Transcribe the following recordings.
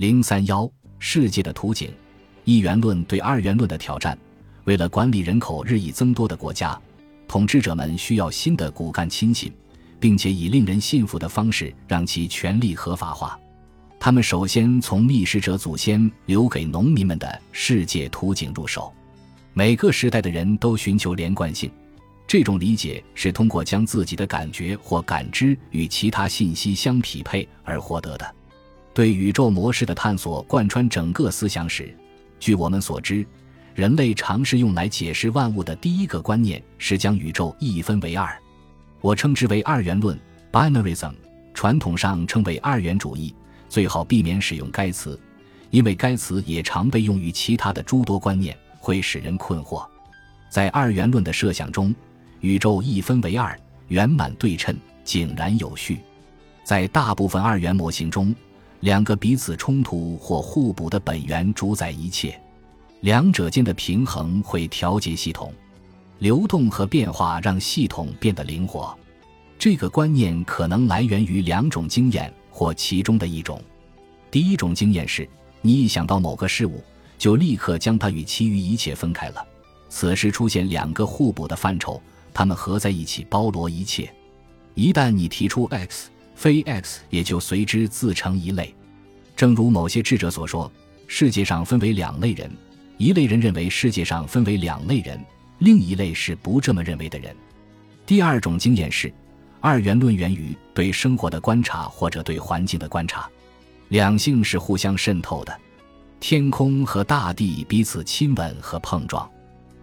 零三幺世界的图景，一元论对二元论的挑战。为了管理人口日益增多的国家，统治者们需要新的骨干亲信，并且以令人信服的方式让其权力合法化。他们首先从觅食者祖先留给农民们的世界图景入手。每个时代的人都寻求连贯性，这种理解是通过将自己的感觉或感知与其他信息相匹配而获得的。对宇宙模式的探索贯穿整个思想史。据我们所知，人类尝试用来解释万物的第一个观念是将宇宙一分为二，我称之为二元论 （binaryism） 传统上称为二元主义。最好避免使用该词，因为该词也常被用于其他的诸多观念，会使人困惑。在二元论的设想中，宇宙一分为二，圆满对称，井然有序。在大部分二元模型中，两个彼此冲突或互补的本源主宰一切，两者间的平衡会调节系统流动和变化，让系统变得灵活。这个观念可能来源于两种经验或其中的一种。第一种经验是，你一想到某个事物，就立刻将它与其余一切分开了。此时出现两个互补的范畴，它们合在一起包罗一切。一旦你提出 X。非 X 也就随之自成一类，正如某些智者所说，世界上分为两类人：一类人认为世界上分为两类人，另一类是不这么认为的人。第二种经验是，二元论源于对生活的观察或者对环境的观察，两性是互相渗透的，天空和大地彼此亲吻和碰撞。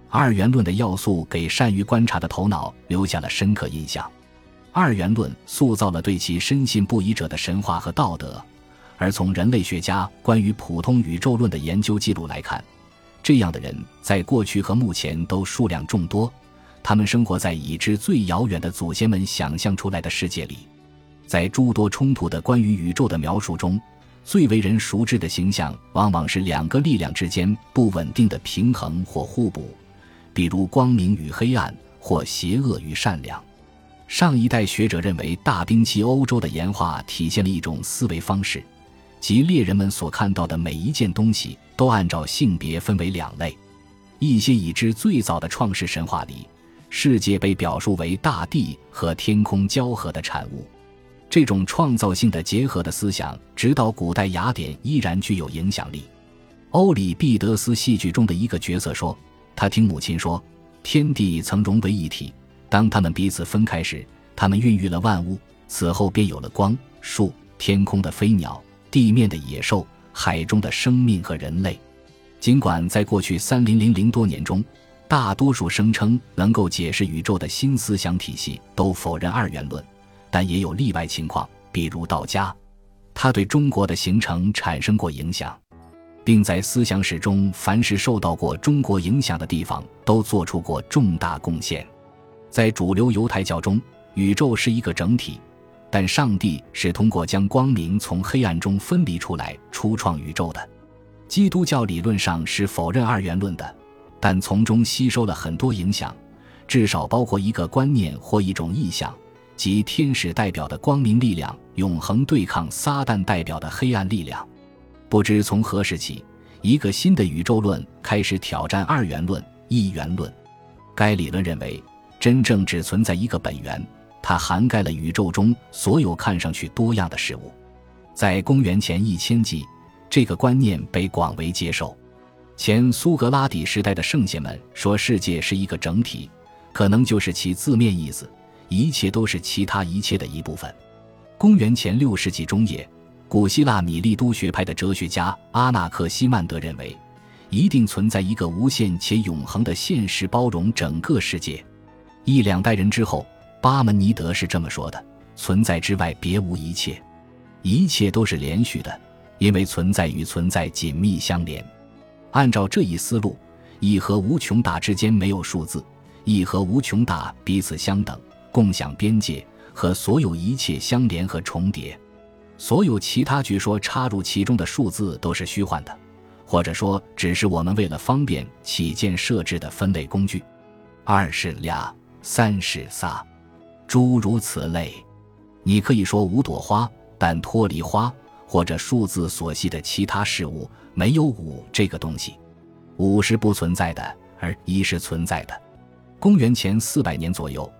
二元论的要素给善于观察的头脑留下了深刻印象。二元论塑造了对其深信不疑者的神话和道德，而从人类学家关于普通宇宙论的研究记录来看，这样的人在过去和目前都数量众多。他们生活在已知最遥远的祖先们想象出来的世界里。在诸多冲突的关于宇宙的描述中，最为人熟知的形象往往是两个力量之间不稳定的平衡或互补，比如光明与黑暗，或邪恶与善良。上一代学者认为，大兵器欧洲的演化体现了一种思维方式，即猎人们所看到的每一件东西都按照性别分为两类。一些已知最早的创世神话里，世界被表述为大地和天空交合的产物。这种创造性的结合的思想，直到古代雅典依然具有影响力。欧里庇得斯戏剧中的一个角色说：“他听母亲说，天地曾融为一体。”当他们彼此分开时，他们孕育了万物，此后便有了光、树、天空的飞鸟、地面的野兽、海中的生命和人类。尽管在过去三零零零多年中，大多数声称能够解释宇宙的新思想体系都否认二元论，但也有例外情况，比如道家，他对中国的形成产生过影响，并在思想史中凡是受到过中国影响的地方都做出过重大贡献。在主流犹太教中，宇宙是一个整体，但上帝是通过将光明从黑暗中分离出来初创宇宙的。基督教理论上是否认二元论的，但从中吸收了很多影响，至少包括一个观念或一种意象，即天使代表的光明力量永恒对抗撒旦代表的黑暗力量。不知从何时起，一个新的宇宙论开始挑战二元论、一元论。该理论认为。真正只存在一个本源，它涵盖了宇宙中所有看上去多样的事物。在公元前一千纪，这个观念被广为接受。前苏格拉底时代的圣贤们说，世界是一个整体，可能就是其字面意思，一切都是其他一切的一部分。公元前六世纪中叶，古希腊米利都学派的哲学家阿纳克西曼德认为，一定存在一个无限且永恒的现实，包容整个世界。一两代人之后，巴门尼德是这么说的：“存在之外别无一切，一切都是连续的，因为存在与存在紧密相连。按照这一思路，一和无穷大之间没有数字，一和无穷大彼此相等，共享边界，和所有一切相连和重叠。所有其他据说插入其中的数字都是虚幻的，或者说只是我们为了方便起见设置的分类工具。二是俩。”三是仨，诸如此类。你可以说五朵花，但脱离花或者数字所系的其他事物，没有五这个东西。五是不存在的，而一是存在的。公元前四百年左右，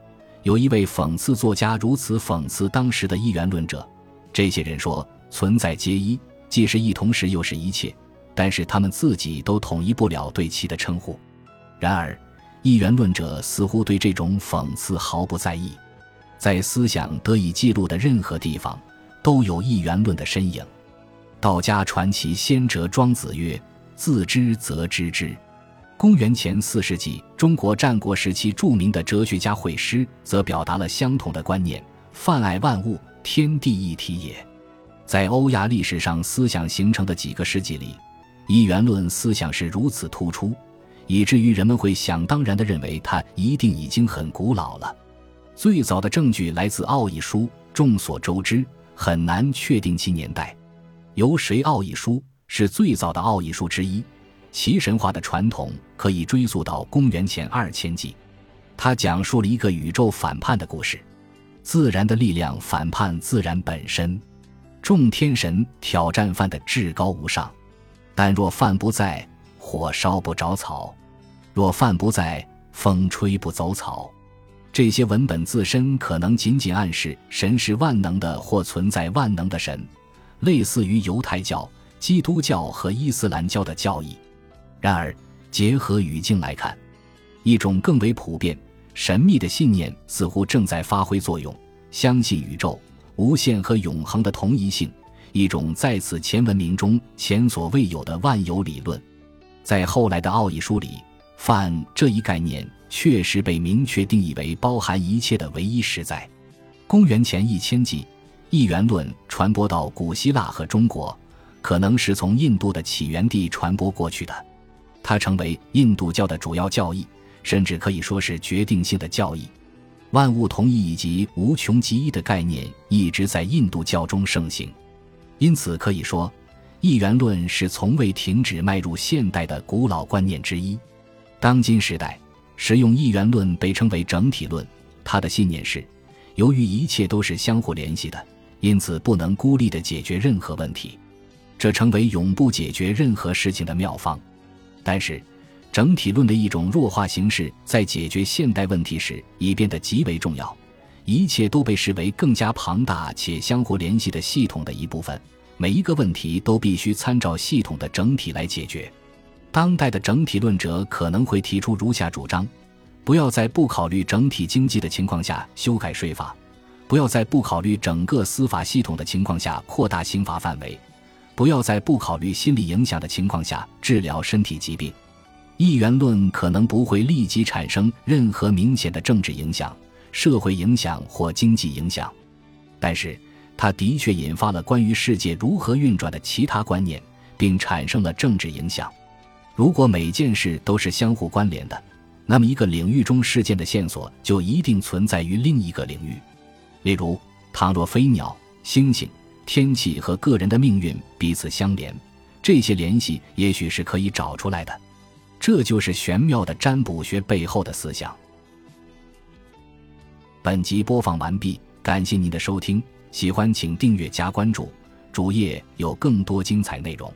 有一位讽刺作家如此讽刺当时的一元论者：这些人说存在皆一，既是一，同时又是一切，但是他们自己都统一不了对其的称呼。然而，一元论者似乎对这种讽刺毫不在意，在思想得以记录的任何地方。都有一元论的身影。道家传奇先哲庄子曰：“自知则知之。”公元前四世纪，中国战国时期著名的哲学家惠施则表达了相同的观念：“泛爱万物，天地一体也。”在欧亚历史上思想形成的几个世纪里，一元论思想是如此突出，以至于人们会想当然地认为它一定已经很古老了。最早的证据来自《奥义书》，众所周知。很难确定其年代。由谁奥义书是最早的奥义书之一，其神话的传统可以追溯到公元前二千纪。它讲述了一个宇宙反叛的故事：自然的力量反叛自然本身，众天神挑战犯的至高无上。但若犯不在，火烧不着草；若饭不在，风吹不走草。这些文本自身可能仅仅暗示神是万能的或存在万能的神，类似于犹太教、基督教和伊斯兰教的教义。然而，结合语境来看，一种更为普遍、神秘的信念似乎正在发挥作用：相信宇宙无限和永恒的同一性，一种在此前文明中前所未有的万有理论。在后来的奥义书里，“泛”这一概念。确实被明确定义为包含一切的唯一实在。公元前一千纪，一元论传播到古希腊和中国，可能是从印度的起源地传播过去的。它成为印度教的主要教义，甚至可以说是决定性的教义。万物同一以及无穷极一的概念一直在印度教中盛行，因此可以说，一元论是从未停止迈入现代的古老观念之一。当今时代。使用一元论被称为整体论，他的信念是：由于一切都是相互联系的，因此不能孤立地解决任何问题，这成为永不解决任何事情的妙方。但是，整体论的一种弱化形式在解决现代问题时已变得极为重要。一切都被视为更加庞大且相互联系的系统的一部分，每一个问题都必须参照系统的整体来解决。当代的整体论者可能会提出如下主张：不要在不考虑整体经济的情况下修改税法；不要在不考虑整个司法系统的情况下扩大刑罚范围；不要在不考虑心理影响的情况下治疗身体疾病。一元论可能不会立即产生任何明显的政治影响、社会影响或经济影响，但是它的确引发了关于世界如何运转的其他观念，并产生了政治影响。如果每件事都是相互关联的，那么一个领域中事件的线索就一定存在于另一个领域。例如，倘若飞鸟、星星、天气和个人的命运彼此相连，这些联系也许是可以找出来的。这就是玄妙的占卜学背后的思想。本集播放完毕，感谢您的收听，喜欢请订阅加关注，主页有更多精彩内容。